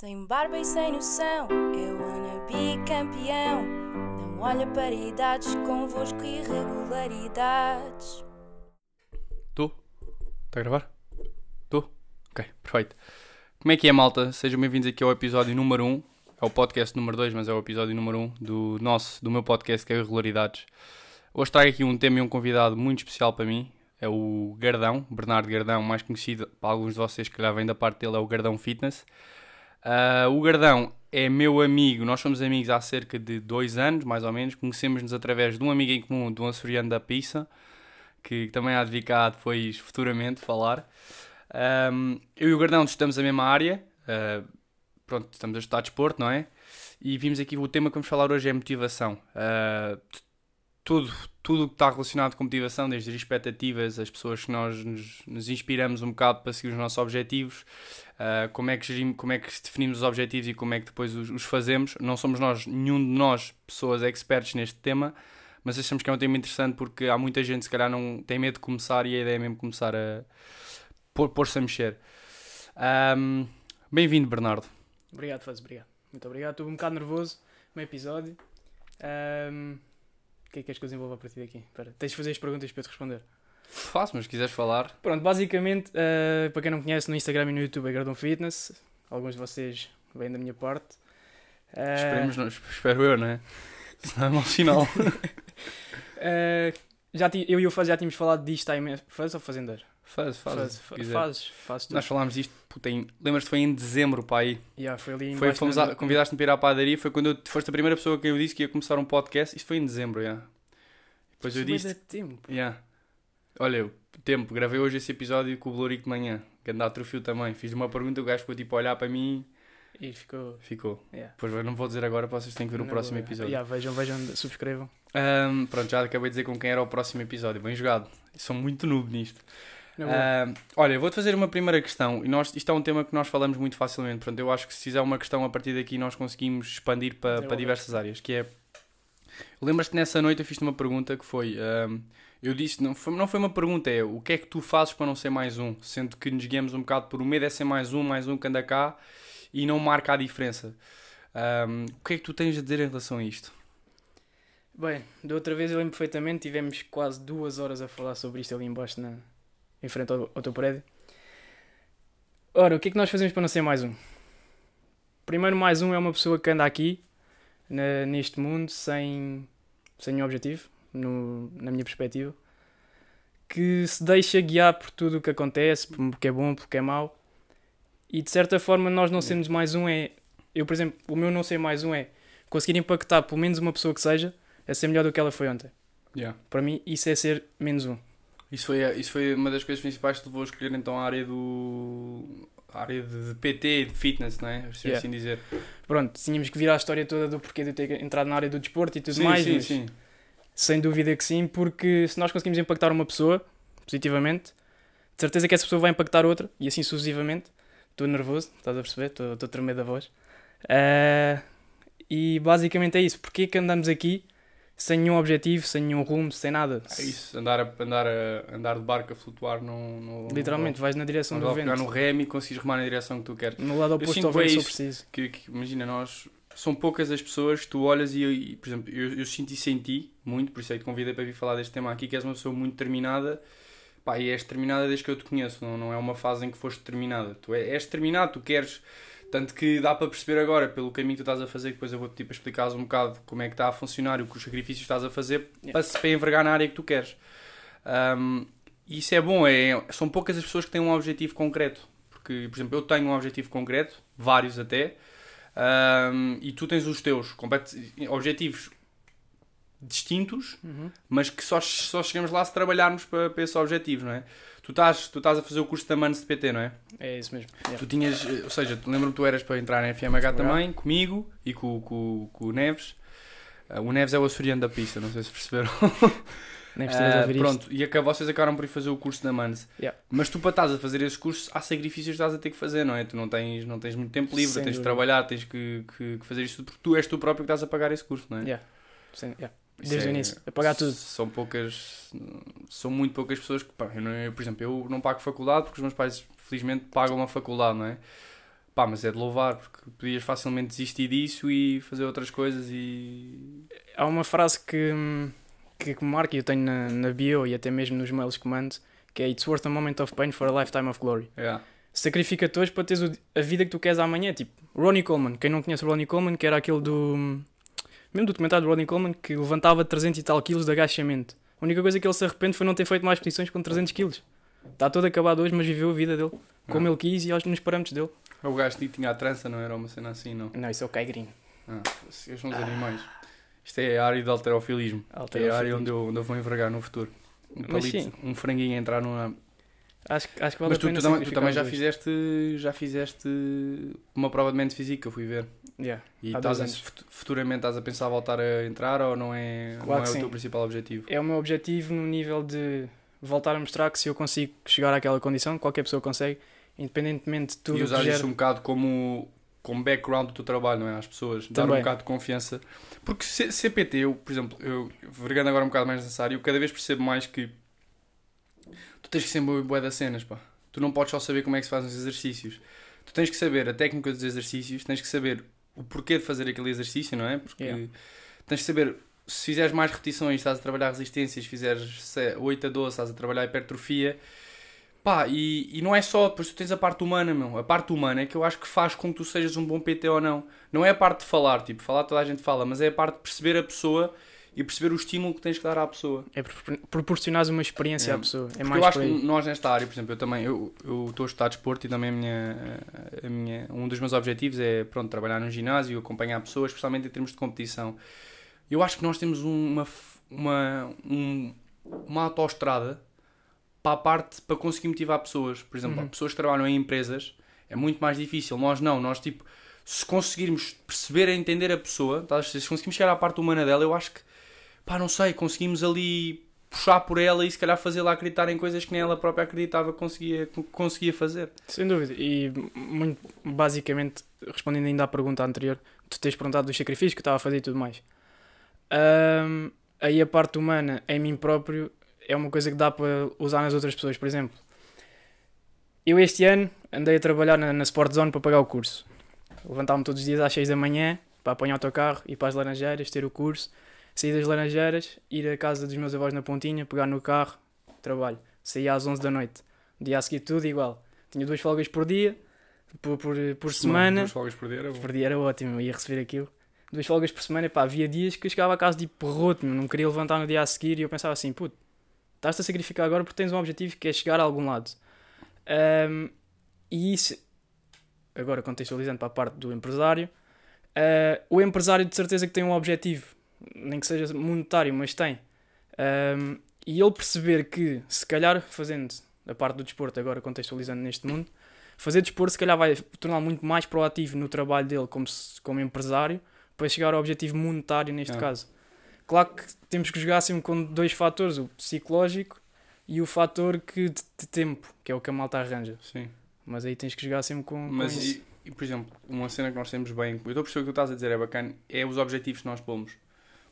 Sem barba e sem noção, eu wanna be campeão. Não olha para idades, convosco irregularidades. Tu? Está a gravar? Tu? Ok, perfeito. Como é que é, malta? Sejam bem-vindos aqui ao episódio número 1. É o podcast número 2, mas é o episódio número 1 do nosso, do meu podcast que é Irregularidades. Hoje trago aqui um tema e um convidado muito especial para mim. É o Gardão, Bernardo Gardão, mais conhecido para alguns de vocês que já vêm da parte dele, é o Gardão Fitness. Uh, o Gardão é meu amigo, nós somos amigos há cerca de dois anos, mais ou menos. Conhecemos-nos através de um amigo em comum, de um açoriano da Pisa, que também há de vir depois, futuramente, falar. Um, eu e o Gardão estamos na mesma área, uh, pronto, estamos a estudar desporto, não é? E vimos aqui, o tema que vamos falar hoje é motivação. Uh, tudo, tudo que está relacionado com motivação, desde as expectativas, as pessoas que nós nos, nos inspiramos um bocado para seguir os nossos objetivos, uh, como, é que gerimos, como é que definimos os objetivos e como é que depois os, os, fazemos. Não somos nós, nenhum de nós, pessoas experts neste tema, mas achamos que é um tema interessante porque há muita gente se calhar não tem medo de começar e a ideia é mesmo começar a pôr-se a mexer. Um, Bem-vindo, Bernardo. Obrigado, Faz, obrigado. Muito obrigado. Estou um bocado nervoso no episódio. Um, o que é que queres que eu desenvolva a partir daqui? Espera, tens de fazer as perguntas para eu te responder. Faço, mas se quiseres falar. Pronto, basicamente, uh, para quem não conhece, no Instagram e no YouTube é Gardon Fitness. Alguns de vocês vêm da minha parte. Uh... Esperemos, não, espero eu, não é? Senão é mau sinal. uh, já eu e o Faz já tínhamos falado disto há imenso. Faz ou Fazendeiro? Faz, faz. Faz, fazes, fazes Nós falámos disto, puta, lembras-te, foi em dezembro, pá, aí. Yeah, foi ali foi, fomos a, Convidaste-me para ir à padaria, foi quando eu, foste a primeira pessoa que eu disse que ia começar um podcast, isto foi em dezembro, já. Yeah. Depois eu disse... tempo. Yeah. Olha, tempo, gravei hoje esse episódio com o Blorico de manhã, que anda a troféu também. Fiz uma pergunta, o gajo ficou tipo a olhar para mim... E ficou. Ficou. Yeah. Pois não vou dizer agora, vocês têm que ver o próximo episódio. Yeah, vejam, vejam, subscrevam. Um, pronto, já acabei de dizer com quem era o próximo episódio. Bem jogado. Sou muito noob nisto. Uh, olha, vou-te fazer uma primeira questão. E nós, isto é um tema que nós falamos muito facilmente. Portanto, eu acho que se fizer uma questão a partir daqui, nós conseguimos expandir para, para diversas áreas. Que é. Lembras-te nessa noite eu fiz-te uma pergunta que foi. Uh, eu disse, não foi, não foi uma pergunta, é o que é que tu fazes para não ser mais um? Sendo que nos guiamos um bocado por o medo é ser mais um, mais um que anda cá e não marca a diferença. Um, o que é que tu tens a dizer em relação a isto? Bem, da outra vez eu lembro perfeitamente, tivemos quase duas horas a falar sobre isto ali embaixo na, em frente ao, ao teu prédio. Ora, o que é que nós fazemos para não ser mais um? Primeiro, mais um é uma pessoa que anda aqui, na, neste mundo, sem, sem nenhum objetivo, no, na minha perspectiva, que se deixa guiar por tudo o que acontece, porque é bom, porque é mau, e de certa forma nós não sermos mais um é. Eu, por exemplo, o meu não ser mais um é conseguir impactar pelo menos uma pessoa que seja a ser melhor do que ela foi ontem. Yeah. Para mim, isso é ser menos um. Isso foi, isso foi uma das coisas principais que levou a escolher então a área do. a área de PT, de fitness, não é? Assim, yeah. assim dizer. Pronto, tínhamos que virar a história toda do porquê de ter entrado na área do desporto e tudo sim, mais. Sim, sim. Sem dúvida que sim, porque se nós conseguimos impactar uma pessoa positivamente, de certeza que essa pessoa vai impactar outra e assim sucessivamente. Estou nervoso, estás a perceber? Estou, estou a tremer da voz. Uh, e basicamente é isso. Porquê que andamos aqui? Sem nenhum objetivo, sem nenhum rumo, sem nada. É isso, andar, a, andar, a, andar de barco a flutuar no. no Literalmente, no, vais na direção do vento. no remo e consegues remar na direção que tu queres. No lado oposto ao vento, se preciso. Que, que, imagina, nós. São poucas as pessoas que tu olhas e, e por exemplo, eu, eu sinto isso em ti, muito, por isso é que te convidei para vir falar deste tema aqui, que és uma pessoa muito determinada, pá, e és determinada desde que eu te conheço, não, não é uma fase em que foste determinada. Tu és, és determinado, tu queres tanto que dá para perceber agora, pelo caminho que tu estás a fazer, depois eu vou-te tipo, explicar um bocado como é que está a funcionar e os sacrifícios que estás a fazer yeah. para, para envergar na área que tu queres. Um, isso é bom, é, são poucas as pessoas que têm um objetivo concreto. Porque, por exemplo, eu tenho um objetivo concreto, vários até, um, e tu tens os teus objetivos distintos, uhum. mas que só, só chegamos lá se trabalharmos para, para esse objetivo, não é? Tu estás, tu estás a fazer o curso da MANS de PT, não é? É isso mesmo. Yeah. Tu tinhas, eh, ou seja, lembro-me que tu eras para entrar na FMH também, comigo e com, com, com o Neves. Uh, o Neves é o açoriano da pista, não sei se perceberam. Neves uh, pronto, isto. e acabou, vocês acabaram por ir fazer o curso da MANS. Yeah. Mas tu para estás a fazer esse curso, há sacrifícios que estás a ter que fazer, não é? Tu não tens, não tens muito tempo livre, Sem tens dúvida. de trabalhar, tens que, que, que, fazer isto porque tu és tu próprio que estás a pagar esse curso, não é? Yeah. Sim, yeah. Desde é, o início, a pagar tudo. São poucas, são muito poucas pessoas que, pá, eu não, eu, por exemplo, eu não pago faculdade porque os meus pais, felizmente, pagam uma faculdade, não é? Pá, mas é de louvar, porque podias facilmente desistir disso e fazer outras coisas e. Há uma frase que, que, que marca e eu tenho na, na bio e até mesmo nos mails que mando, que é It's worth a moment of pain for a lifetime of glory. Yeah. Sacrifica-te hoje para teres a vida que tu queres amanhã. Tipo, Ronnie Coleman. Quem não conhece o Ronnie Coleman, que era aquele do. Mesmo do documentário do Ronnie Coleman, que levantava 300 e tal quilos de agachamento. A única coisa que ele se arrepende foi não ter feito mais posições com 300 quilos. Está todo acabado hoje, mas viveu a vida dele. Como Ah. ele quis e aos nos parâmetros dele. O gajo tinha a trança, não era uma cena assim, não. Não, isso é o Green. Ah, esses são os animais. Isto é a área de alterofilismo. É a área onde eu, onde eu vou envergar no futuro. Um Mas palito, sim. um franguinho a entrar numa. Acho, que- acho que vale Mas a tu, tu, também, tu também já fizeste, já fizeste uma prova de mente física, eu fui ver. Yeah. E estás a- futuramente estás a pensar voltar a entrar ou não é, Claro não é o teu principal objetivo? É o meu objetivo no nível de voltar a mostrar que se eu consigo chegar àquela condição, qualquer pessoa consegue, independentemente de tudo e usar isso gera. um bocado como, como background do teu trabalho, não é? Às pessoas. Dar um Também. bocado de confiança. Porque C- CPT, eu, por exemplo, eu vergando agora um bocado mais necessário, eu cada vez percebo mais que tu tens que ser boa bué das cenas, pá. Tu não podes só saber como é que se fazem os exercícios. Tu tens que saber a técnica dos exercícios, tens que saber o porquê de fazer aquele exercício, não é? Porque Yeah. tens que saber se fizeres mais repetições, estás a trabalhar resistências, se fizeres se- 8 a 12, estás a trabalhar hipertrofia. Pá, e, e não é só, depois tu tens a parte humana, meu. A parte humana é que eu acho que faz com que tu sejas um bom PT ou não. Não é a parte de falar, tipo, falar toda a gente fala, mas é a parte de perceber a pessoa e perceber o estímulo que tens que dar à pessoa. É propor- proporcionares uma experiência É. à pessoa. É mais eu acho que nós nesta área, por exemplo, eu também, eu eu estou a estudar desporto e também a minha, a minha, um dos meus objetivos é, pronto, trabalhar num ginásio, acompanhar pessoas, especialmente em termos de competição. Eu acho que nós temos uma, uma, um, uma autoestrada para a parte, para conseguir motivar pessoas. Por exemplo, Uhum. pessoas que trabalham em empresas, é muito mais difícil. Nós não, nós tipo, se conseguirmos perceber e entender a pessoa, tá? se conseguirmos chegar à parte humana dela, eu acho que, pá, não sei, conseguimos ali puxar por ela e se calhar fazê-la acreditar em coisas que nem ela própria acreditava que conseguia, conseguia fazer. Sem dúvida. E muito basicamente, respondendo ainda à pergunta anterior, tu tens perguntado dos sacrifícios que estava a fazer e tudo mais. Ahm, aí a parte humana em mim próprio é uma coisa que dá para usar nas outras pessoas. Por exemplo, eu este ano andei a trabalhar na, na Sport Zone para pagar o curso. Levantava-me todos os dias às 6 da manhã para apanhar o teu carro, ir para as Laranjeiras, ter o curso, sair das Laranjeiras, ir à casa dos meus avós na Pontinha, pegar no carro, trabalho. Saía às 11 da noite. Dia a seguir tudo igual. Tinha duas folgas por dia, por, por, por semana. Duas folgas por dia era bom. Por dia era ótimo, eu ia receber aquilo. Duas folgas por semana, pá, havia dias que eu chegava a casa de perroto, meu, não queria levantar no dia a seguir e eu pensava assim, puto, estás-te a sacrificar agora porque tens um objetivo que é chegar a algum lado. Ahm, e isso, agora contextualizando para a parte do empresário, ah, o empresário de certeza que tem um objetivo, nem que seja monetário, mas tem. Ahm, e ele perceber que, se calhar, fazendo a parte do desporto, agora contextualizando neste mundo, fazer desporto se calhar vai torná-lo muito mais proativo no trabalho dele como, como empresário para chegar ao objetivo monetário neste caso. Claro que temos que jogar sempre com dois fatores, o psicológico e o fator que de, de tempo, que é o que a malta arranja. Sim. Mas aí tens que jogar sempre com, com Mas, isso. e, e, por exemplo, uma cena que nós temos bem, eu estou a perceber o que tu estás a dizer, é bacana, é os objetivos que nós pomos.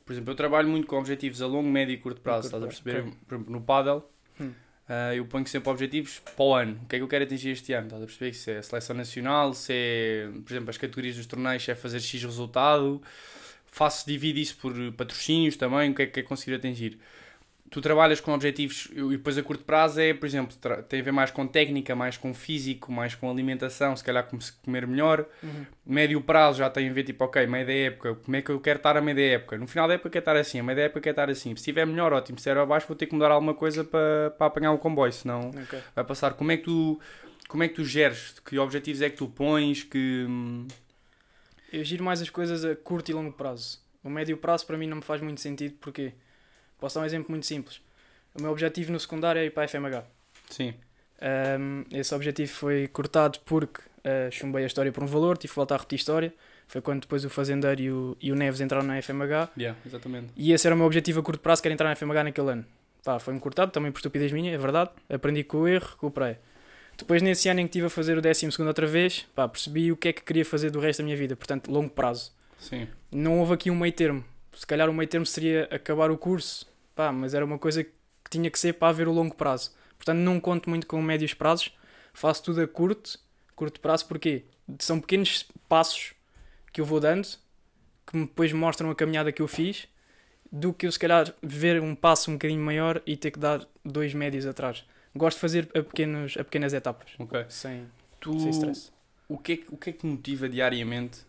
Por exemplo, eu trabalho muito com objetivos a longo, médio e curto prazo, curto estás a prazo, perceber? Por exemplo, no paddle, Hum. ah, eu ponho sempre objetivos para o ano. O que é que eu quero atingir este ano? Estás a perceber? Se é a seleção nacional, se é, por exemplo, as categorias dos torneios, se é fazer X resultado. Faço, divido isso por patrocínios também, o que é que quer conseguir atingir. Tu trabalhas com objetivos e depois a curto prazo é, por exemplo, tem a ver mais com técnica, mais com físico, mais com alimentação, se calhar comer melhor. Uhum. Médio prazo já tem a ver, tipo, ok, meio da época, como é que eu quero estar a meio da época? No final da época quero estar assim, a meio da época quero estar assim. Se estiver melhor, ótimo. Se estiver abaixo, vou ter que mudar alguma coisa para, para apanhar o comboio, senão Ok. vai passar. Como é que tu, como é que tu geres? Que objetivos é que tu pões? Que... hum, Eu giro mais as coisas a curto e longo prazo. O médio prazo para mim não me faz muito sentido porque posso dar um exemplo muito simples. O meu objetivo no secundário é ir para a FMH. Sim, Um, esse objetivo foi cortado porque uh, chumbei a história por um valor, tive que voltar a repetir história. Foi quando depois o Fazendeiro e o, e o Neves entraram na FMH. yeah, exatamente. E esse era o meu objetivo a curto prazo, que era entrar na FMH naquele ano. Pá, foi-me cortado, também por estupidez minha, é verdade. Aprendi com o erro, recuperei. Depois, nesse ano em que estive a fazer o 12 outra vez, pá, percebi o que é que queria fazer do resto da minha vida. Portanto, longo prazo. Sim, Não houve aqui um meio termo. Se calhar o meio termo seria acabar o curso, pá, mas era uma coisa que tinha que ser para haver o longo prazo. Portanto, não conto muito com médios prazos, faço tudo a curto, curto prazo, porquê? são pequenos passos que eu vou dando que depois mostram a caminhada que eu fiz do que eu se calhar ver um passo um bocadinho maior e ter que dar dois médios atrás. Gosto de fazer a, pequenos, a pequenas etapas, Ok. sem, Tu, sem stress. o, que é, que- o que é que te motiva diariamente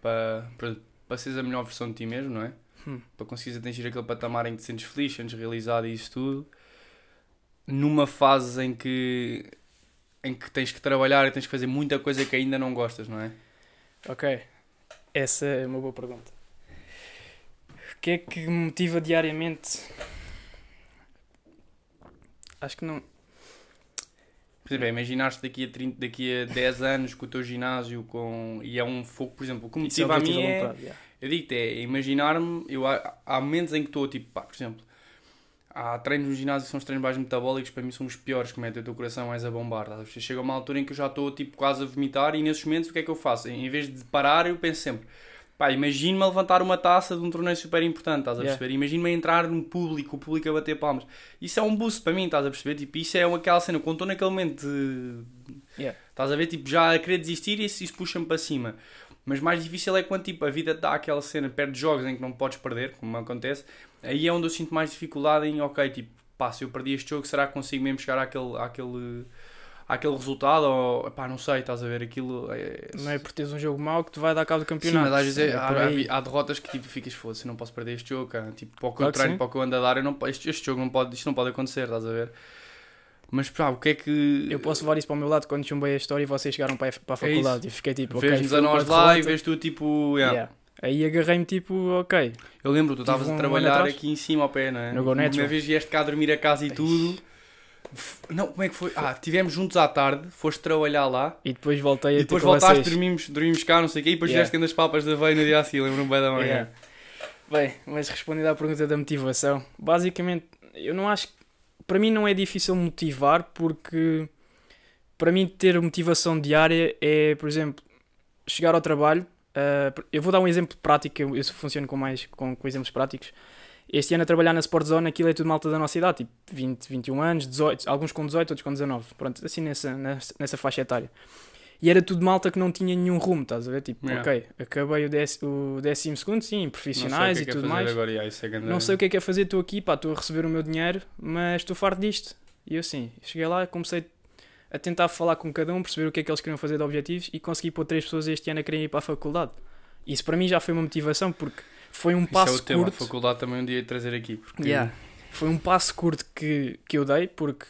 para, para, para seres a melhor versão de ti mesmo, não é? Hum. Para conseguires atingir aquele patamar em que te sentes feliz, sentes realizado e isso tudo, numa fase em que, em que tens que trabalhar e tens que fazer muita coisa que ainda não gostas, não é? Ok, essa é uma boa pergunta. O que é que me motiva diariamente? Acho que não. Por exemplo, é imaginaste daqui a, 30, daqui a 10 anos com o teu ginásio com, e é um fogo, por exemplo, o que me é motiva a mim é. Eu digo-te, é imaginar-me, eu, há, há momentos em que estou tipo, pá, por exemplo, há treinos no ginásio que são os treinos mais metabólicos, para mim são os piores, que metem o teu coração mais a bombar, ver? chega a uma altura em que eu já estou tipo quase a vomitar e nesses momentos o que é que eu faço? Em vez de parar, eu penso sempre, pá, imagino-me a levantar uma taça de um torneio super importante, estás a Yeah. perceber? Imagino-me a entrar num público, o público a bater palmas. Isso é um boost para mim, estás a perceber? Tipo, isso é uma- aquela cena, quando estou naquele momento de... Yeah. Estás a ver, tipo, já a querer desistir e isso, isso puxa-me para cima. Mas mais difícil é quando tipo, a vida dá aquela cena perto de jogos em que não podes perder, como acontece. Aí é onde eu sinto mais dificuldade em, ok, tipo, pá, se eu perdi este jogo, será que consigo mesmo chegar àquele, àquele, àquele resultado? Ou, pá, não sei, estás a ver, aquilo... É... Não é por teres um jogo mau que te vai dar cabo do Sim, campeonato. mas às vezes é- É há, há- há derrotas que tipo, ficas, foda-se, não posso perder este jogo, cara. Tipo, para o que Claro eu treino, sim. para o que eu ando a dar, eu não, este, este jogo não pode, isto não pode acontecer, estás a ver? Mas, pá, o que é que... Eu posso levar isso para o meu lado quando chumbei a história e vocês chegaram para a, para a É faculdade. e fiquei tipo, ok, Vês-nos a nós lá e derrota. vês tu, tipo... yeah. Yeah. Aí agarrei-me tipo, ok. Eu lembro, tu estavas um a trabalhar aqui em cima ao pé, não é? No Uma vez vieste cá dormir a casa e tudo. F- Não, como é que foi? Ah, estivemos juntos à tarde, foste trabalhar lá. E depois voltei E a ter depois voltaste, vocês. dormimos, dormimos cá, não sei o quê. E depois Yeah. fizeste das papas da veia no dia assim, lembro-me bem da manhã. Yeah. Bem, mas respondendo à pergunta da motivação, basicamente, eu não acho que. Para mim não é difícil motivar, porque para mim ter motivação diária é, por exemplo, chegar ao trabalho. ah, eu vou dar um exemplo prático, eu, eu funciono com mais com, com exemplos práticos. Este ano a trabalhar na Sport Zone, aquilo é tudo malta da nossa idade, tipo 20, 21 anos, 18, alguns com 18, outros com 19, pronto, assim nessa, nessa, nessa faixa etária. E era tudo malta que não tinha nenhum rumo, estás a ver? Tipo, Yeah. ok, acabei o, dec, o décimo segundo, sim, profissionais e é é tudo mais. Agora, yeah, é Não sei o que é que é fazer, estou aqui, pá, estou a receber o meu dinheiro, mas estou farto disto. E eu assim, cheguei lá, comecei a tentar falar com cada um, perceber o que é que eles queriam fazer de objetivos e consegui pôr três pessoas este ano a querem ir para a faculdade. Isso para mim já foi uma motivação, porque foi um Isso é passo o tema, a curto. faculdade também um dia de trazer aqui. Porque Yeah. Foi um passo curto que, que eu dei, porque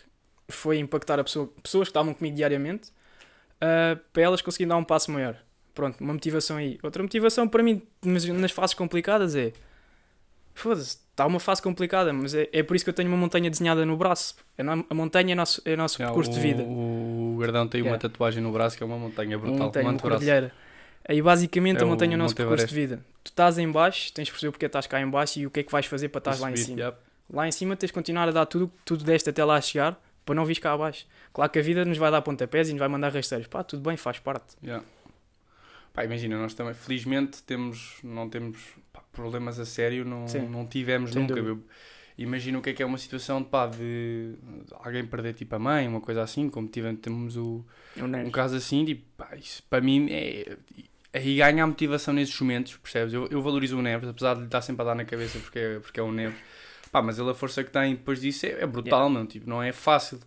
foi impactar a pessoa, pessoas que estavam comigo diariamente, ah, para elas conseguirem dar um passo maior. Pronto, uma motivação aí. Outra motivação para mim, nas, nas fases complicadas, é. Foda-se, está uma fase complicada, mas é, é por isso que eu tenho uma montanha desenhada no braço. A, no- a montanha é nosso, é nosso Yeah, percurso o, de vida. O Gardão tem uma Yeah. tatuagem no braço que é uma montanha Uma brutal. montanha, um uma cordilheira. Aí basicamente É a montanha é o nosso Monte percurso de vida. Tu estás em baixo, tens de perceber porque estás cá em baixo e o que é que vais fazer para estás lá em cima. yeah. Lá em cima tens de continuar a dar tudo que tu deste até lá chegar para não vir cá abaixo. Claro que a vida nos vai dar pontapés e nos vai mandar rasteiros. Pá, tudo bem, faz parte. Yeah. Pá, imagina, nós também, felizmente, temos, não temos pá, problemas a sério, não, Sim. não tivemos Sem nunca. dúvida. Imagino o que é que é uma situação de, pá, de alguém perder tipo a mãe, uma coisa assim, como tivemos, temos o, um caso assim, tipo, pá, isso para mim é. Aí ganha a motivação nesses momentos, percebes? Eu, eu valorizo o Neves, apesar de lhe estar sempre a dar na cabeça porque é, porque é o Neves. Pá, mas ele a força que tem depois disso é, é brutal, meu, tipo, não é fácil.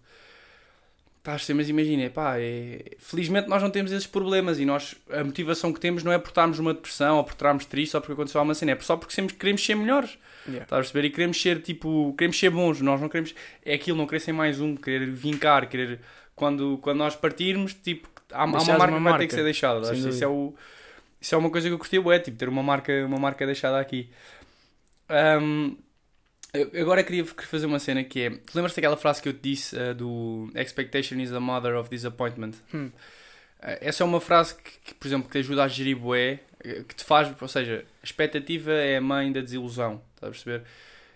Estás a mas imagina, pá, é... felizmente nós não temos esses problemas e nós, a motivação que temos não é por estarmos numa depressão ou por estarmos tristes ou porque aconteceu alguma cena, é só porque sempre queremos ser melhores. Yeah. Estás a perceber? E queremos ser tipo, queremos ser bons, nós não queremos, é aquilo, não querer ser mais um, querer vincar, querer, quando, quando nós partirmos, tipo, há, há uma marca uma que vai ter que ser deixada. Isso, é o, isso é uma coisa que eu curti, é tipo, ter uma marca, uma marca deixada aqui. Ahm, eu- agora queria fazer uma cena que é, tu lembras-te daquela frase que eu te disse ah, do Expectation is the mother of disappointment? Hum. Ah, essa é uma frase que, que, por exemplo, que te ajuda a gerir bué, eh, que te faz, ou seja, a expectativa é a mãe da desilusão, estás a perceber?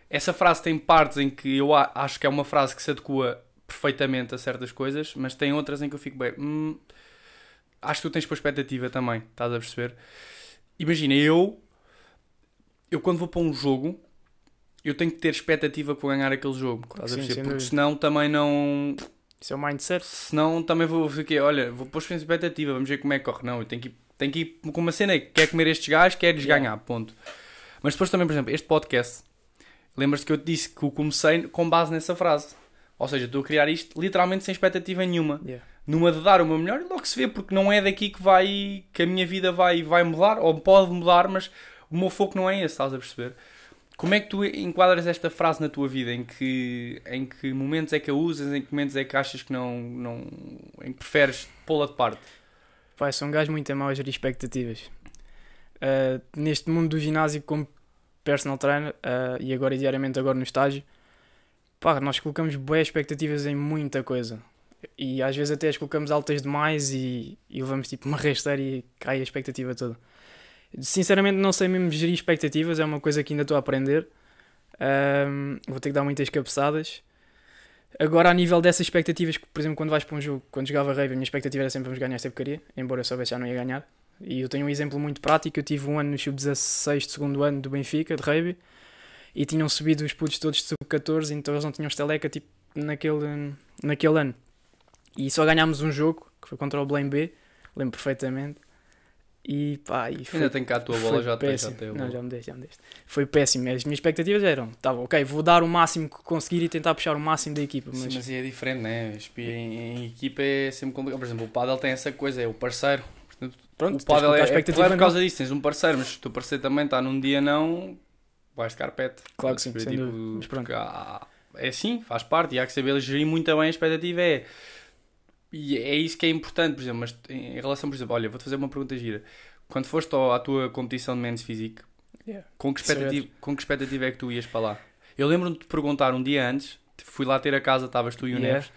Essa frase tem partes em que eu acho que é uma frase que se adequa perfeitamente a certas coisas, mas tem outras em que eu fico bem, hum, acho que tu tens para expectativa também, estás a perceber? Imagina, eu, eu quando vou para um jogo, eu tenho que ter expectativa para ganhar aquele jogo, estás a perceber? sem Porque dúvida. senão também não. Isso é o mindset. Senão também vou ficar, olha, vou pôr em expectativa, vamos ver como é que corre. Não, eu tenho que ir, tenho que ir com uma cena, quer comer estes gajos, queres Yeah. ganhar, ponto. Mas depois também, por exemplo, este podcast, lembras-te que eu te disse que eu comecei com base nessa frase. Ou seja, estou a criar isto literalmente sem expectativa nenhuma. Yeah. Numa de dar o meu melhor e logo se vê, porque não é daqui que vai, que a minha vida vai, vai mudar, ou pode mudar, mas o meu foco não é esse, estás a perceber? Como é que tu enquadras esta frase na tua vida? Em que, em que momentos é que a usas? Em que momentos é que achas que não. não em que preferes pô-la de parte? Pá, sou um gajo muito a mau a gerir expectativas. Uh, neste mundo do ginásio como personal trainer uh, e agora diariamente agora no estágio, pá, nós colocamos boas expectativas em muita coisa. E às vezes até as colocamos altas demais e, e levamos tipo uma rasteira e cai a expectativa toda. Sinceramente não sei mesmo gerir expectativas, é uma coisa que ainda estou a aprender. Um, vou ter que dar muitas cabeçadas. Agora, a nível dessas expectativas, por exemplo, quando vais para um jogo, quando jogava rave, a minha expectativa era sempre vamos ganhar esta porcaria, embora eu soubesse já não ia ganhar. E eu tenho um exemplo muito prático: eu tive um ano no sub-16 de segundo ano do Benfica, de rave, e tinham subido os putos todos de sub-14, então eles não tinham esteleca tipo, naquele, naquele ano. E só ganhámos um jogo, que foi contra o Blame B, lembro perfeitamente. E pá, e foi Ainda tenho cá a tua bola, já tenho, já péssimo. tenho. Não, já me deste, já me deste. Foi péssimo. As minhas expectativas eram, tá bom, ok, vou dar o máximo que conseguir e tentar puxar o máximo da equipa. Sim, Mas, mas é diferente, né? Em, em equipa é sempre complicado. Por exemplo, o Padel tem essa coisa, é o parceiro. Pronto, o Padel é, é, é por causa disso, tens um parceiro, mas se o teu parceiro também está num dia não, vais de carpete. Claro que sim, dúvida. Mas pronto. há- é assim, faz parte, e há que saber gerir muito bem a expectativa. É, e é isso que é importante, por exemplo, mas em relação, por exemplo, olha, vou-te fazer uma pergunta gira. Quando foste ao- à tua competição de men's físico, Yeah. com que, expectativa, com que expectativa é que tu ias para lá? Eu lembro-me de te perguntar um dia antes, fui lá ter a casa, estavas tu e o Yeah. Neves,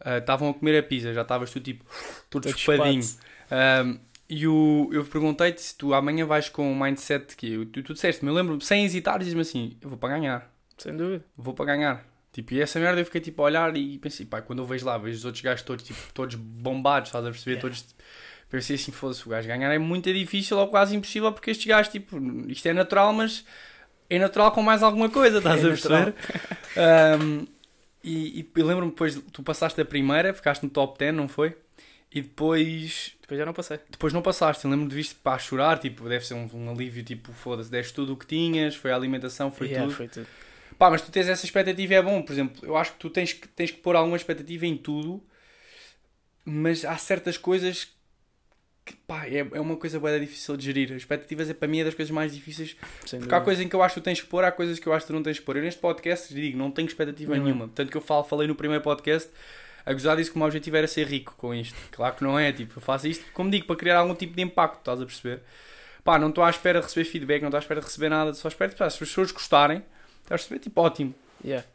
ah, estavam a comer a pizza, já estavas tu tipo todo chupadinho. Um, e o, eu perguntei-te se tu amanhã vais com um mindset que eu- tu, tu disseste-me, eu lembro-me, sem hesitar, diz-me assim: eu vou para ganhar, Sem dúvida. vou para ganhar. Tipo, e essa merda eu fiquei tipo a olhar e pensei, pá, quando eu vejo lá, vejo os outros gajos todos, tipo, todos bombados, estás a perceber? Yeah. Todos. Pensei assim, foda-se, o gajo ganhar é muito difícil ou quase impossível porque estes gajos, tipo, isto é natural, mas é natural com mais alguma coisa, estás É a perceber? Um, e e lembro-me depois, tu passaste a primeira, ficaste no top 10, não foi? E depois Depois já não passei. depois não passaste, eu lembro de viste para chorar, tipo, deve ser um, um alívio, tipo, foda-se, deste tudo o que tinhas, foi a alimentação, foi Yeah, tudo. foi tudo. Pá, mas tu tens essa expectativa é bom, por exemplo, eu acho que tu tens que, tens que pôr alguma expectativa em tudo, mas há certas coisas que, pá, é, é uma coisa bem difícil de gerir. As expectativas é para mim é das coisas mais difíceis, Sem porque há dúvida. coisas em que eu acho que tu tens que pôr, há coisas que eu acho que tu não tens que pôr. Eu neste podcast digo, não tenho expectativa Nenhuma. nenhuma, tanto que eu falo, falei no primeiro podcast a gozar disso que o meu objetivo era ser rico com isto. Claro que não é, tipo, eu faço isto, como digo, para criar algum tipo de impacto, estás a perceber? Pá, não estou à espera de receber feedback, não estou à espera de receber nada, só espero que pá, se as pessoas gostarem, estás a perceber? Tipo, ótimo. Yeah.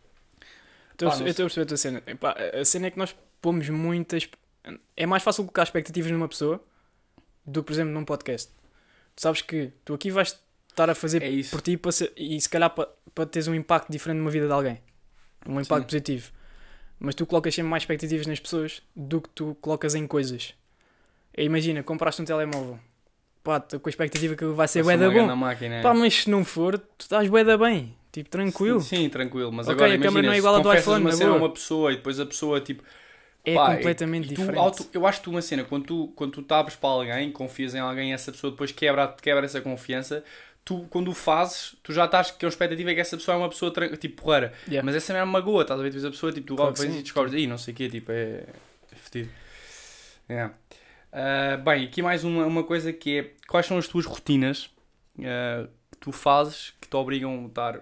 Estou a perceber- estou a perceber a tua cena. Epá, a cena é que nós pomos muitas. É mais fácil colocar expectativas numa pessoa do que, por exemplo, num podcast. Tu sabes que tu aqui vais estar a fazer É por ti para ser- e se calhar para, para teres um impacto diferente numa vida de alguém. Um impacto Sim. positivo. Mas tu colocas sempre mais expectativas nas pessoas do que tu colocas em coisas. Imagina, compraste um telemóvel. Pá, estou com a expectativa que vai ser Vai bué ser da uma bom. máquina, é. Pá, mas se não for, tu estás bué da bem. Tipo, tranquilo. Sim, sim, tranquilo. Mas Ok, agora a câmera imagina, não é igual à do iPhone, uma na cena a uma pessoa e depois a pessoa tipo É Pá, completamente tu diferente. auto- eu acho que tu uma cena, quando tu, quando tu te abres para alguém, confias em alguém e essa pessoa depois quebra, quebra essa confiança, tu quando o fazes, tu já estás com a expectativa é que essa pessoa é uma pessoa tipo porreira. Yeah. Mas essa mesmo magoa, estás a ver? Depois a pessoa, tipo, tu Claro sim. e descobres, aí não sei o quê, tipo, é, é fedido. Yeah. Ah, bem, aqui mais uma, uma coisa que é, quais são as tuas rotinas ah, que tu fazes que te obrigam a estar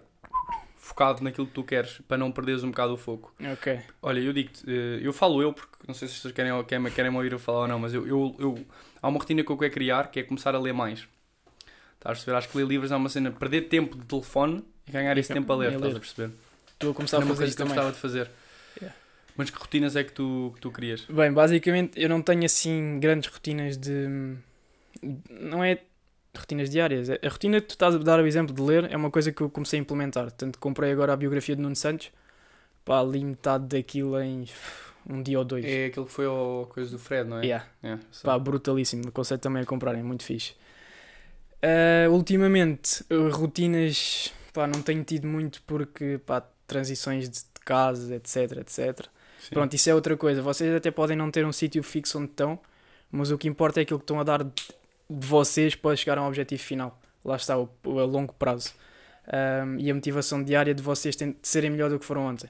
focado naquilo que tu queres, para não perderes um bocado o foco? Ok. Olha, eu digo-te, eh, eu falo eu, porque não sei se vocês querem, querem, querem me ouvir eu falar ou não, mas eu, eu, eu- há uma rotina que eu quero criar que é começar a ler mais. Estás a perceber? Acho que ler livros é uma cena, perder tempo de telefone e ganhar esse tempo a ler, estás a perceber? Estou a começar Era a fazer isso que eu gostava de fazer. Yeah. Mas que rotinas é que tu, que tu querias? Bem, basicamente eu não tenho assim grandes rotinas de. Não é rotinas diárias. A rotina que tu estás a dar o exemplo de ler é uma coisa que eu comecei a implementar. Tanto comprei agora a biografia de Nuno Santos. Pá, li metade daquilo em um dia ou dois. É aquele que foi a coisa do Fred, não é? Yeah. É, sei. Pá, brutalíssimo. Aconselho também a comprarem, muito fixe. Ah, ultimamente, eh, rotinas, pá, não tenho tido muito porque, pá, transições de de casa, etc, etc. Sim. Pronto, isso é outra coisa. Vocês até podem não ter um sítio fixo onde estão, mas o que importa é aquilo que estão a dar de, vocês para chegar a um objetivo final. Lá está, o, o a longo prazo. Um, e a motivação diária de vocês de serem melhor do que foram ontem.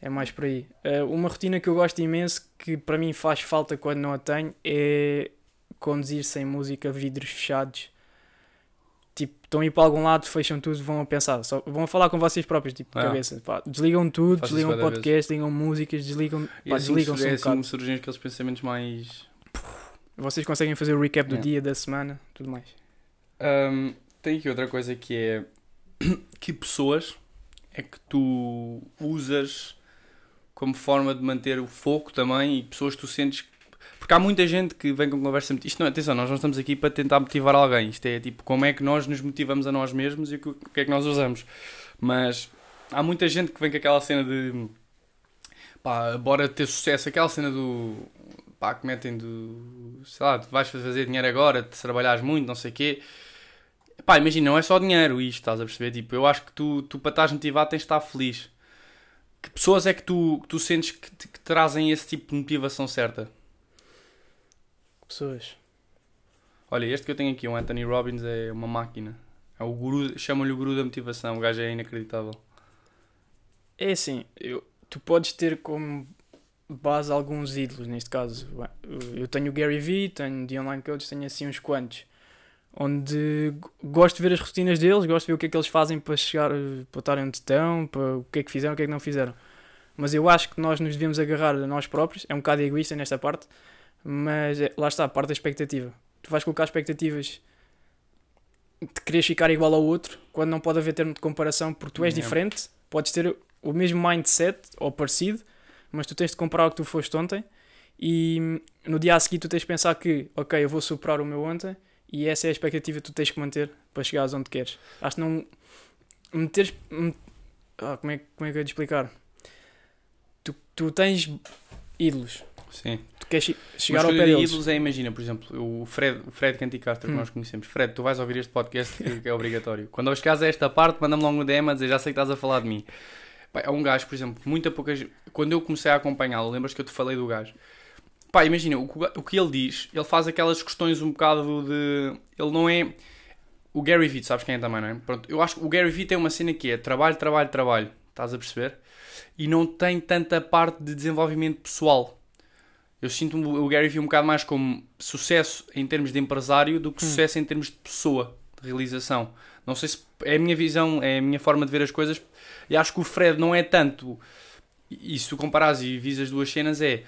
É mais por aí. Uh, uma rotina que eu gosto imenso, que para mim faz falta quando não a tenho, é conduzir sem música, vidros fechados. Tipo, estão a ir para algum lado, fecham tudo, vão a pensar, só, vão a falar com vocês próprios, tipo, de Ah. cabeça. Pá, desligam tudo, isso desligam podcast, desligam músicas, desligam, pá, assim, desligam-se é um assim surgem aqueles pensamentos mais. Vocês conseguem fazer o recap do Yeah. dia, da semana, tudo mais. Ahm, tem aqui outra coisa que é. Que pessoas é que tu usas como forma de manter o foco também e pessoas que tu sentes. que- Porque há muita gente que vem com conversa. Isto não é, atenção, nós não estamos aqui para tentar motivar alguém. Isto é tipo como é que nós nos motivamos a nós mesmos e o que, é que nós usamos. Mas há muita gente que vem com aquela cena de. pá, bora ter sucesso. Aquela cena do. pá, que metem do. sei lá, vais fazer dinheiro agora, te trabalhares muito, não sei o quê. Pá, imagina, não é só dinheiro isto, estás a perceber? Tipo, eu acho que tu, tu para estás motivado tens de estar feliz. Que pessoas é que tu, que tu sentes que, que trazem esse tipo de motivação certa? Pessoas. Olha, este que eu tenho aqui, o Anthony Robbins, é uma máquina. É o guru, chamam-lhe o guru da motivação, o gajo é inacreditável. É assim, eu- tu podes ter como base alguns ídolos, neste caso. Eu tenho o Gary Vee, tenho de Online Coach, tenho assim uns quantos. Onde gosto de ver as rotinas deles, gosto de ver o que é que eles fazem para chegar, para estarem onde estão, para o que é que fizeram, o que é que não fizeram. Mas eu acho que nós nos devemos agarrar a nós próprios, é um bocado egoísta nesta parte, mas é- lá está, a parte da expectativa. Tu vais colocar expectativas de quereres ficar igual ao outro, quando não pode haver termo de comparação, porque tu és Yeah. diferente, podes ter o mesmo mindset ou parecido, mas tu tens de comparar o que tu foste ontem e hum, no dia a seguir tu tens de pensar que, ok, eu vou superar o meu ontem e essa é a expectativa que tu tens que manter para chegares onde queres. Acho que não meteres. ah, como, é, como é que eu ia te explicar? Tu, tu tens ídolos, Sim. tu queres che- chegar Mas ao pé deles. ídolos é, imagina, por exemplo, o Fred, o Fred Canticastro que Hum. nós conhecemos. Fred, tu vais ouvir este podcast que, que é obrigatório. Quando eu chegares a esta parte, manda-me logo um DM a dizer, já sei que estás a falar de mim. Pá, é um gajo, por exemplo, que muita pouca. Quando eu comecei a acompanhá-lo, lembras que eu te falei do gajo? Pá, imagina, o, que o que ele diz, ele faz aquelas questões um bocado de... Ele não é... O Gary Vee, sabes quem é também, não é? Pronto, eu acho que o Gary Vee tem uma cena que é trabalho, trabalho, trabalho. Estás a perceber? E não tem tanta parte de desenvolvimento pessoal. Eu sinto o Gary Vee um bocado mais como sucesso em termos de empresário do que Hum. sucesso em termos de pessoa, de realização. Não sei se é a minha visão, é a minha forma de ver as coisas. E acho que o Fred não é tanto. E se tu comparares e vis as duas cenas, é.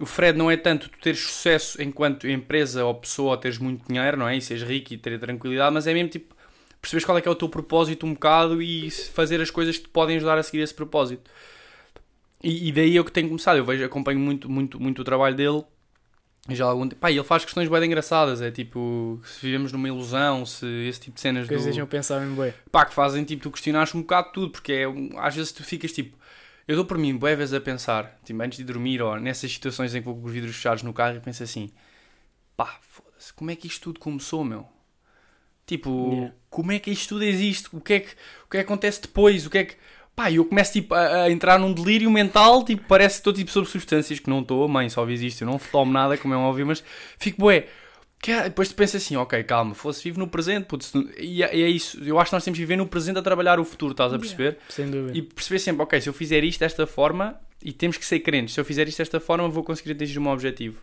O Fred não é tanto tu teres sucesso enquanto empresa ou pessoa ou teres muito dinheiro, não é? E seres rico e ter tranquilidade, mas é mesmo tipo perceberes qual é que é o teu propósito um bocado e fazer as coisas que te podem ajudar a seguir esse propósito. E, e daí eu que tenho começado, eu vejo, acompanho muito, muito, muito o trabalho dele. Já algum tempo. Pá, ele faz questões bem engraçadas, é tipo, se vivemos numa ilusão, se esse tipo de cenas Que do deixam pensar em bué. pá, que fazem tipo tu questionares um bocado tudo, porque é, às vezes tu ficas tipo, eu dou por mim, boas vezes a pensar, tipo, antes de dormir ou nessas situações em que vou com os vidros fechados no carro e penso assim, pá, foda-se, como é que isto tudo começou, meu? Tipo, Yeah. como é que isto tudo existe? O que é que, o que é que acontece depois? O que é que. Pá, eu começo tipo, a, a entrar num delírio mental, tipo, parece que estou tipo sobre substâncias que não estou, mãe, só vi isto, eu não tomo nada, como é óbvio, mas fico, bué, que é- depois tu pensas assim, ok, calma, fosse vivo no presente, putz, e é, é isso, eu acho que nós temos que viver no presente a trabalhar o futuro, estás a perceber? Sem dúvida. E perceber sempre, ok, se eu fizer isto desta forma, e temos que ser crentes, se eu fizer isto desta forma, vou conseguir atingir o meu objetivo.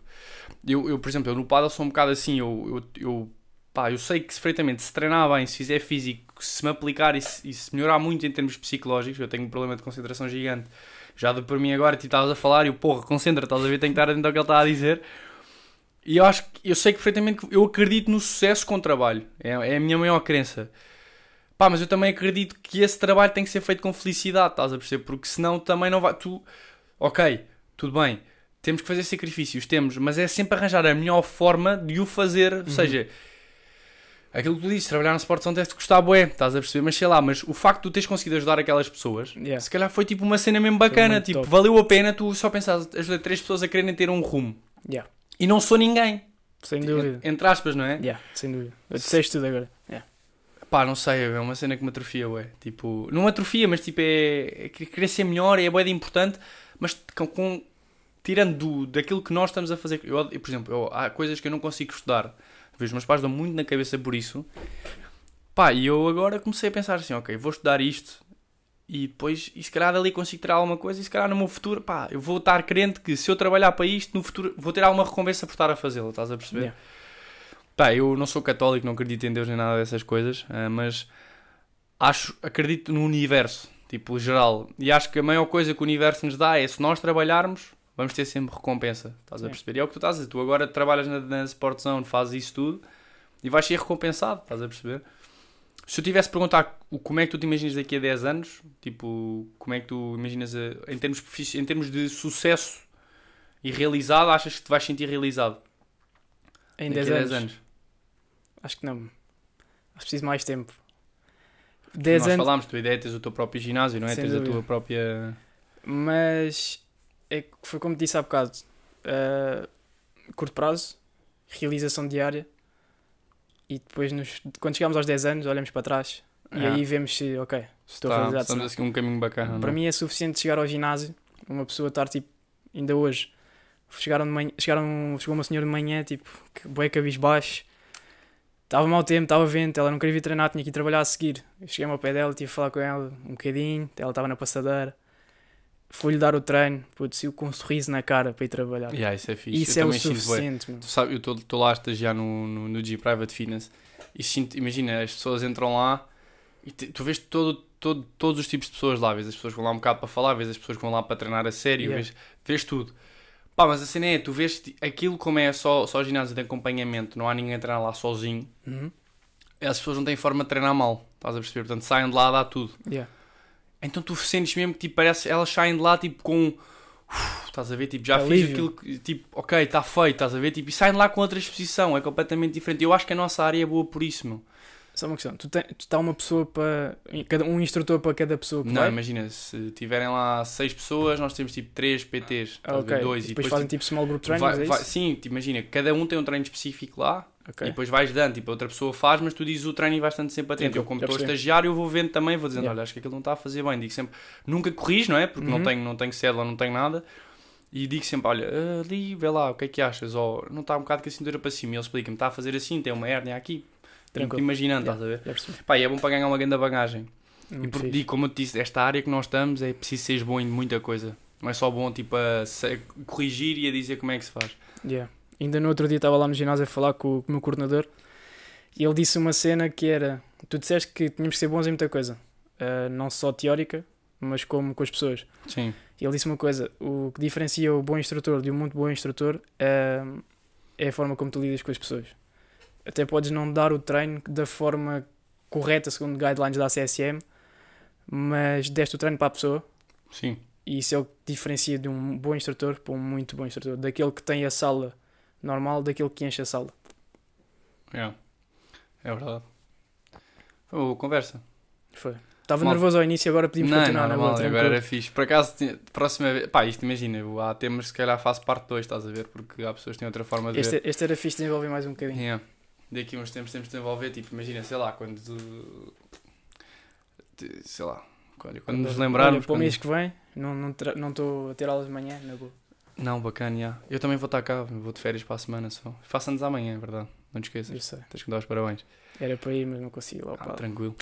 Eu, eu por exemplo, eu no paddle sou um bocado assim, eu, eu, eu, pá, eu sei que se perfeitamente, se treinar bem, se fizer físico, se me aplicar e se, e se melhorar muito em termos psicológicos, eu tenho um problema de concentração gigante, já deu para mim agora, tipo, estavas a falar e eu, porra, concentra, estás a ver, tenho que estar atento ao que ele está a dizer. E eu acho que, eu sei que perfeitamente, que eu acredito no sucesso com o trabalho, é, é a minha maior crença. Pá, mas eu também acredito que esse trabalho tem que ser feito com felicidade, estás a perceber? Porque senão também não vai. Tu, ok, tudo bem, temos que fazer sacrifícios, temos, mas é sempre arranjar a melhor forma de o fazer. Ou seja, aquilo que tu dizes, trabalhar no Sport Zone deve-te custar bué, estás a perceber? Mas sei lá, mas o facto de tu teres conseguido ajudar aquelas pessoas, Yeah. se calhar foi tipo uma cena mesmo bacana, tipo, top. valeu a pena tu só pensares, ajudar três pessoas a quererem ter um rumo. Yeah. E não sou ninguém, Sem dúvida. entre aspas, não é? Yeah, sem dúvida. Eu disseste tudo agora. Yeah. Pá, não sei, é uma cena que me atrofia, ué. Tipo, não me atrofia, mas tipo, é, é que- querer ser melhor, é bué de importante, mas com, com- tirando do, daquilo que nós estamos a fazer. Eu, eu, por exemplo, eu- há coisas que eu não consigo estudar. Vejo, os meus pais dão muito na cabeça por isso. Pá, e eu agora comecei a pensar assim, ok, vou estudar isto e depois, e se calhar dali consigo tirar alguma coisa e se calhar no meu futuro, pá, eu vou estar crente que se eu trabalhar para isto, no futuro vou ter alguma recompensa por estar a fazê-lo, estás a perceber? Yeah. Pá, eu não sou católico, não acredito em Deus nem nada dessas coisas, ah, mas acho, acredito no universo, tipo, geral. E acho que a maior coisa que o universo nos dá é se nós trabalharmos, vamos ter sempre recompensa, estás a Sim. perceber? E é o que tu estás a dizer, tu agora trabalhas na, na Sport Zone, fazes isso tudo e vais ser recompensado, estás a perceber? Se eu tivesse de perguntar o- como é que tu te imaginas daqui a 10 anos, tipo, como é que tu imaginas a- em, termos, em termos de sucesso e realizado, achas que te vais sentir realizado Em daqui 10 a anos. Acho que não. Acho que preciso mais tempo. Porque 10 Nós anos. falámos, a tua ideia é teres o teu próprio ginásio, não é? Sem Teres a dúvida. tua própria. Mas é que foi como disse há bocado. ah, curto prazo, realização diária. E depois, nos, quando chegamos aos 10 anos, olhamos para trás e Ah, aí vemos se, ok, estou tá, realizado. estamos um caminho bacana. Para não? mim é suficiente chegar ao ginásio, uma pessoa estar tipo, ainda hoje, chegaram de manhã, chegaram, chegou uma senhora de manhã, tipo, que bué cabisbaixo, estava mau tempo, estava vento, ela não queria vir treinar, tinha que ir trabalhar a seguir. Eu cheguei ao pé dela, tive a falar com ela um bocadinho, ela estava na passadeira, fui-lhe dar o treino, putz, eu com um sorriso na cara para ir trabalhar. Yeah, isso é fixe. Isso eu é o suficiente. Tu sabe, eu estou lá a estagiar no, no, no G Private Fitness e sinto, imagina, as pessoas entram lá e te- tu vês todo, todo, todos os tipos de pessoas lá, vês as pessoas que vão lá um bocado para falar, vês as pessoas que vão lá para treinar a sério, Yeah. vês, vês tudo. Pá, mas a cena é, tu vês aquilo como é só, só ginásio de acompanhamento, não há ninguém a treinar lá sozinho, Uhum. as pessoas não têm forma de treinar mal, estás a perceber? Portanto, saem de lá a dar tudo. Yeah. Então tu sentes mesmo que tipo, parece elas saem de lá tipo com. Uf, estás a ver? Tipo, já fiz Alívio. aquilo que. Tipo, ok, está feito, estás a ver? Tipo, e saem de lá com outra exposição, é completamente diferente. Eu acho que a nossa área é boa por isso, meu. Só uma questão, tu, tem, tu está uma pessoa para, cada- um instrutor para cada pessoa que Não, vai? imagina, se tiverem lá seis pessoas, nós temos tipo três PTs, Ah, a ver? ok, Dois, e depois fazem tipo small group vai- trainings, é vai-? Sim, tipo, imagina, cada um tem um treino específico lá Ok. e depois vais dando, tipo, a outra pessoa faz, mas tu dizes o treino e vais estando sempre atento. Tranquilo, Eu, como estou estagiar, eu vou vendo também, vou dizendo, Yeah. olha, acho que aquilo não está a fazer bem. Digo sempre, nunca corrijo, não é? Porque não Uhum. tenho, não tenho cédula, não tenho nada. E digo sempre, olha, ali, vê lá, o que é que achas? Ou não está um bocado com a cintura para cima. E ele explica-me, está a fazer assim, tem uma hérnia aqui. Tranquilo. Imaginando, Yeah. estás a ver? Pá, e é bom para ganhar uma grande bagagem. E Muito porque, digo, como eu te disse, esta área que nós estamos é preciso seres bom em muita coisa. Não é só bom, tipo, a corrigir e a dizer como é que se faz. Yeah. Ainda no outro dia estava lá no ginásio a falar com, o- com o meu coordenador e ele disse uma cena que era: Tu disseste que tínhamos que ser bons em muita coisa, Ah, não só teórica, mas como com as pessoas. Sim. E ele disse uma coisa: o que diferencia o bom instrutor de um muito bom instrutor ah, é a forma como tu lidas com as pessoas. Até podes não dar o treino da forma correta, segundo guidelines da CSM, mas deste o treino para a pessoa. Sim. E isso é o que diferencia de um bom instrutor para um muito bom instrutor. Daquele que tem a sala normal, daquele que enche a sala. É. É verdade. Foi uma boa conversa. Foi. Estava Mal- nervoso ao início, agora pedimos não, continuar não, não, agora tranquilo. era fixe. Por acaso, próxima vez. Pá, isto imagina, há temas se calhar faço parte 2, estás a ver? Porque há pessoas que têm outra forma de ver. Este, este era fixe de desenvolver mais um bocadinho. Yeah. Daqui a uns tempos temos de desenvolver, tipo, imagina, sei lá, quando. Sei lá. Olha, quando nos Olha, lembrarmos. para o quando- mês que vem, não estou não, não a ter aulas de manhã, na boa. Não, bacana, já. Eu também vou estar cá, vou de férias para a semana só. Faço anos amanhã, é verdade. Não te esqueças. Eu sei. Tens que me dar os parabéns. Era para ir, mas não consigo. Lá, Ah, tranquilo.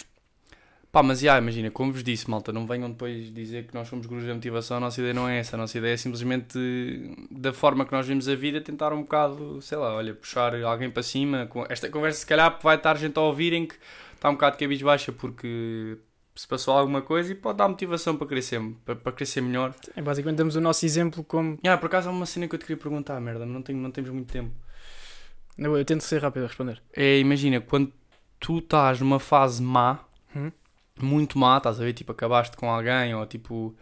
Pá, mas já, imagina, como vos disse, malta, não venham depois dizer que nós somos gurus da motivação, a nossa ideia não é essa. A nossa ideia é simplesmente, da forma que nós vemos a vida, tentar um bocado, sei lá, olha, puxar alguém para cima. Esta conversa, se calhar, vai estar gente a ouvirem que está um bocado de cabisbaixa porque se passou alguma coisa e pode dar motivação para crescer, para, para crescer melhor. É, basicamente damos o nosso exemplo como. Ah, por acaso há uma cena que eu te queria perguntar, merda, não, tenho, não temos muito tempo. Boa, eu tento ser rápido a responder. É, imagina, quando tu estás numa fase má, Hum? Muito má, estás a ver, tipo, acabaste com alguém, ou tipo,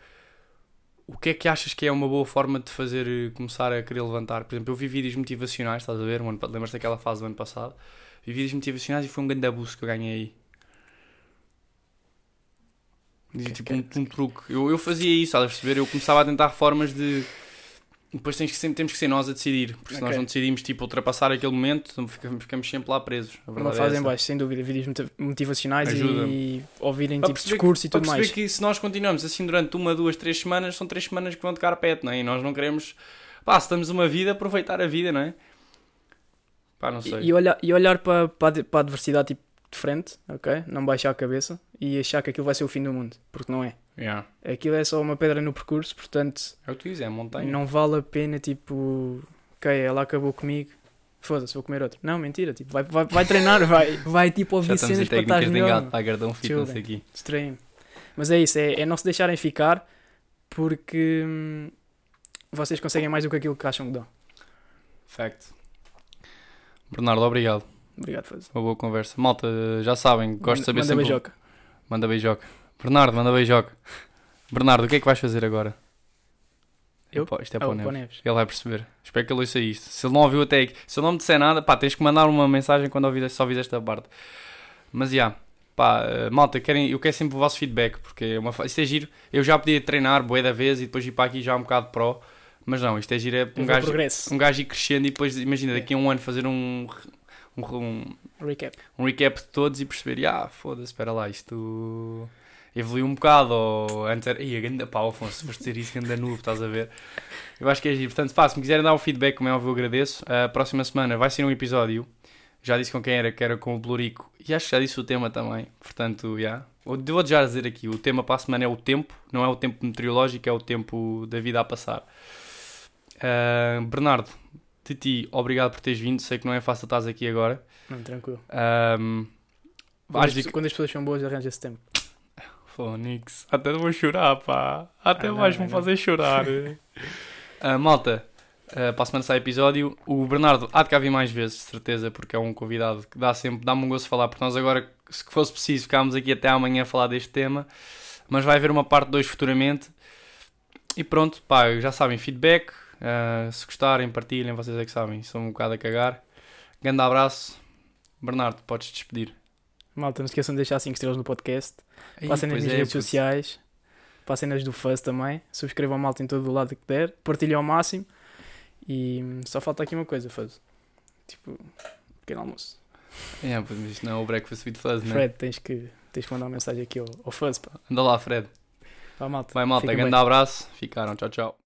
o que é que achas que é uma boa forma de fazer, eh, começar a querer levantar? Por exemplo, eu vi vídeos motivacionais, estás a ver, lembras daquela fase do ano passado? Vi vídeos motivacionais e foi um grande abuso que eu ganhei aí. Dizia, tipo, um, um truque. Eu, eu fazia isso, estás a perceber? Eu começava a tentar formas de... Depois tens que sempre, temos que ser nós a decidir, porque se nós não decidimos tipo, ultrapassar aquele momento, ficamos, ficamos sempre lá presos. Uma verdade é fase em baixo, sem dúvida. Vídeos moti- motivacionais Ajuda. e ouvirem tipo discurso e para tudo mais. que se nós continuamos assim durante uma, duas, três semanas, são três semanas que vão de carpete, não é? E nós não queremos Pá, se estamos uma vida, aproveitar a vida, não é? Pá, não sei. E, e olhar, e olhar para, para, a, para a adversidade tipo, de frente, ok? Não baixar a cabeça e achar que aquilo vai ser o fim do mundo, porque não é. Yeah. Aquilo é só uma pedra no percurso, portanto, É o que é montanha. não vale a pena, tipo, ok, ela acabou comigo, foda-se, vou comer outro. Não, mentira, tipo, vai, vai, vai treinar, vai, vai tipo Já ouvir estamos cenas para estar melhor. Gardão Fitness Children. aqui. Distraem-me. Mas é isso, é, é não se deixarem ficar porque hum, vocês conseguem mais do que aquilo que acham que dão. Fact. Bernardo, obrigado. Obrigado, Faz. Uma boa conversa. Malta, já sabem, gosto de saber Manda sempre... beijoca. Manda beijoca. Bernardo, manda beijoca. Bernardo, o que é que vais fazer agora? Eu? Pá, Isto é Ah, para o Neves. Neves. Ele vai perceber. Espero que ele ouça isto. Se ele não ouviu até aqui, se ele não me disser nada, pá, tens que mandar uma mensagem quando ouvir, só ouvires esta parte. Mas já, pá, eh, malta, querem, eu quero sempre o vosso feedback, porque é uma, isto é giro. Eu já podia treinar bué da vez e depois ir para aqui já um bocado pro, mas não, isto é giro, é um gajo, progresso. um gajo ir crescendo e depois, imagina, daqui a um ano fazer um, um, um, Recap. um recap de todos e perceber, ah, foda-se, espera lá, isto evoluiu um bocado, ou antes era, ia, ganda pá, Afonso, se foste dizer isso, ganda noob, estás a ver? Eu acho que é giro, portanto, pá, se me quiserem dar o feedback, como é óbvio, eu agradeço. A próxima semana vai ser um episódio, já disse com quem era, que era com o Blurico, e acho que já disse o tema também, portanto, já. Vou já dizer aqui, o tema para a semana é o tempo, não é o tempo meteorológico, é o tempo da vida a passar. Ah, Bernardo, de ti, obrigado por teres vindo, sei que não é fácil estás aqui agora. Não, tranquilo. Ahm, Quando vais as, que- quando as pessoas são boas, arranja esse tempo. Fónix, até vou chorar, pá. Até Ah, ah, não. fazer chorar. Ah, malta, ah, para a semana sai episódio. O Bernardo há de cá vir mais vezes, de certeza, porque é um convidado que dá sempre, dá-me um gosto de falar, porque nós agora, se fosse preciso, ficámos aqui até amanhã a falar deste tema. Mas vai haver uma parte 2 futuramente. E pronto, pá, já sabem, feedback. ah, se gostarem, partilhem, vocês é que sabem. Sou um bocado a cagar. Grande abraço. Bernardo, podes despedir. Malta, não se esqueçam de deixar 5 estrelas no podcast. Ei, Passem nas pois minhas é, redes puto. sociais. Passem nas do Fuzz também. Subscrevam a malta em todo o lado que der. Partilhem ao máximo. E hum, só falta aqui uma coisa, Fuzz. Tipo, pequeno almoço. É, pois, mas isto não é o Breakfast with Fuzz, né? Fred, tens que, tens que mandar uma mensagem aqui ao, ao Fuzz, pá. Anda lá, Fred. Vá, malta. Vai, malta. Grande bem. abraço. Ficaram. Tchau, tchau.